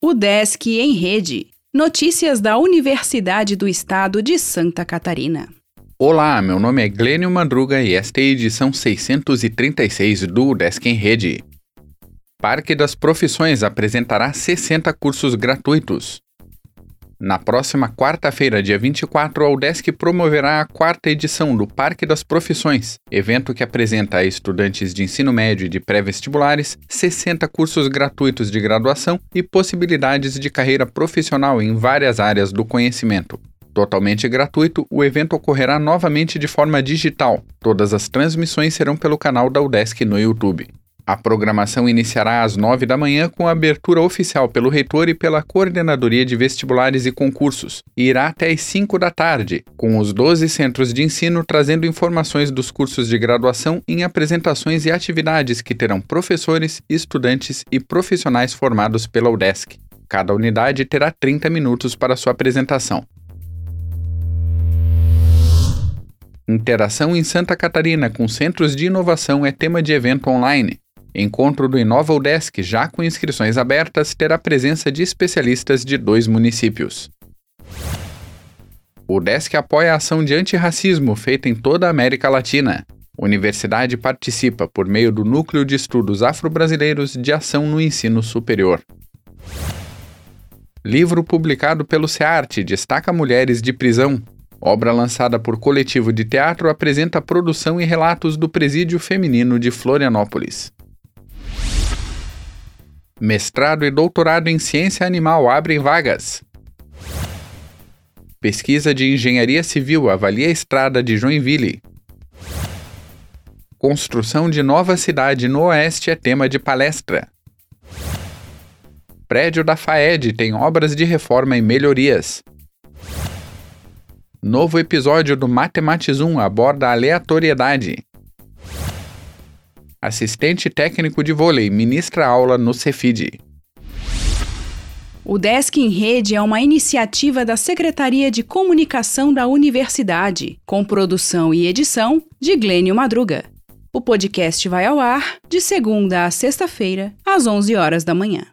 O Desk em Rede. Notícias da Universidade do Estado de Santa Catarina. Olá, meu nome é Glênio Madruga e esta é a edição 636 do Desk em Rede. Parque das Profissões apresentará 60 cursos gratuitos. Na próxima quarta-feira, dia 24, a UDESC promoverá a quarta edição do Parque das Profissões, evento que apresenta a estudantes de ensino médio e de pré-vestibulares 60 cursos gratuitos de graduação e possibilidades de carreira profissional em várias áreas do conhecimento. Totalmente gratuito, o evento ocorrerá novamente de forma digital. Todas as transmissões serão pelo canal da UDESC no YouTube. A programação iniciará às 9 da manhã com abertura oficial pelo reitor e pela Coordenadoria de Vestibulares e Concursos, e irá até às 5 da tarde, com os 12 centros de ensino trazendo informações dos cursos de graduação em apresentações e atividades que terão professores, estudantes e profissionais formados pela UDESC. Cada unidade terá 30 minutos para sua apresentação. Interação em Santa Catarina com centros de inovação é tema de evento online. Encontro do Inova UDESC, já com inscrições abertas, terá presença de especialistas de dois municípios. O UDESC apoia a ação de antirracismo feita em toda a América Latina. A universidade participa por meio do Núcleo de Estudos Afro-Brasileiros de Ação no Ensino Superior. Livro publicado pelo SEARTE destaca mulheres de prisão. Obra lançada por coletivo de teatro apresenta produção e relatos do Presídio Feminino de Florianópolis. Mestrado e doutorado em ciência animal abrem vagas. Pesquisa de engenharia civil avalia a estrada de Joinville. Construção de nova cidade no oeste é tema de palestra. Prédio da FAED tem obras de reforma e melhorias. Novo episódio do Matematizum aborda aleatoriedade. Assistente técnico de vôlei, ministra aula no Cefid. O Desk em Rede é uma iniciativa da Secretaria de Comunicação da Universidade, com produção e edição de Glênio Madruga. O podcast vai ao ar de segunda a sexta-feira, às 11 horas da manhã.